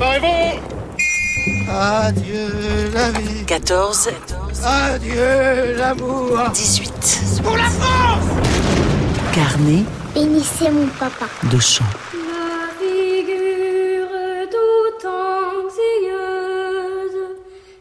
Préparez-vous Adieu la vie. 14, Adieu l'amour. 18. Pour la France Carnet Bénissez mon papa. de chant. Ma figure tout anxieuse,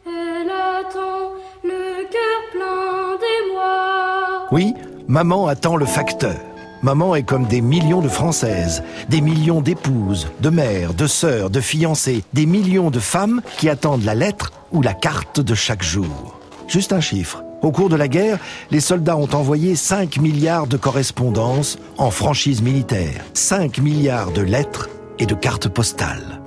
elle attend le cœur plein d'émoi. Oui, maman attend le facteur. Maman est comme des millions de Françaises, des millions d'épouses, de mères, de sœurs, de fiancées, des millions de femmes qui attendent la lettre ou la carte de chaque jour. Juste un chiffre. Au cours de la guerre, les soldats ont envoyé 5 milliards de correspondances en franchise militaire, 5 milliards de lettres et de cartes postales.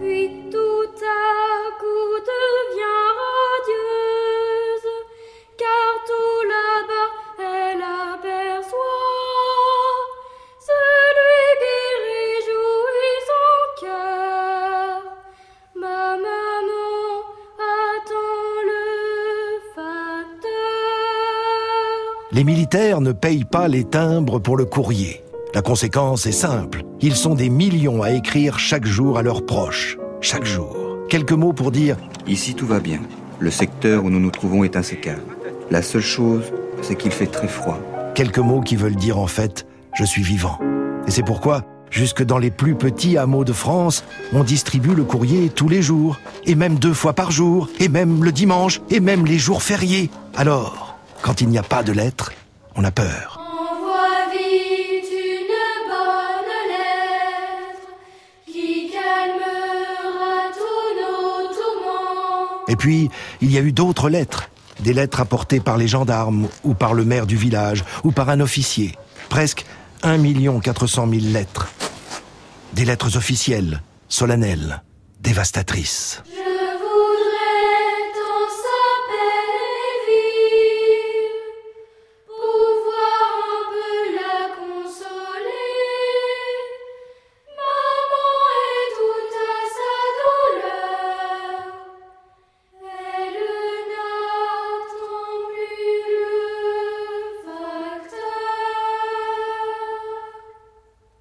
Les militaires ne payent pas les timbres pour le courrier. La conséquence est simple. Ils sont des millions à écrire chaque jour à leurs proches. Chaque jour. Quelques mots pour dire Ici tout va bien. Le secteur où nous nous trouvons est insécable. La seule chose, c'est qu'il fait très froid. quelques mots qui veulent dire en fait je suis vivant. Et c'est pourquoi, jusque dans les plus petits hameaux de France, on distribue le courrier tous les jours, et même deux fois par jour, et même le dimanche, et même les jours fériés. Alors, quand il n'y a pas de lettres, on a peur. Et puis, il y a eu d'autres lettres. Des lettres apportées par les gendarmes, ou par le maire du village, ou par un officier. Presque 1 400 000 lettres. Des lettres officielles, solennelles, dévastatrices.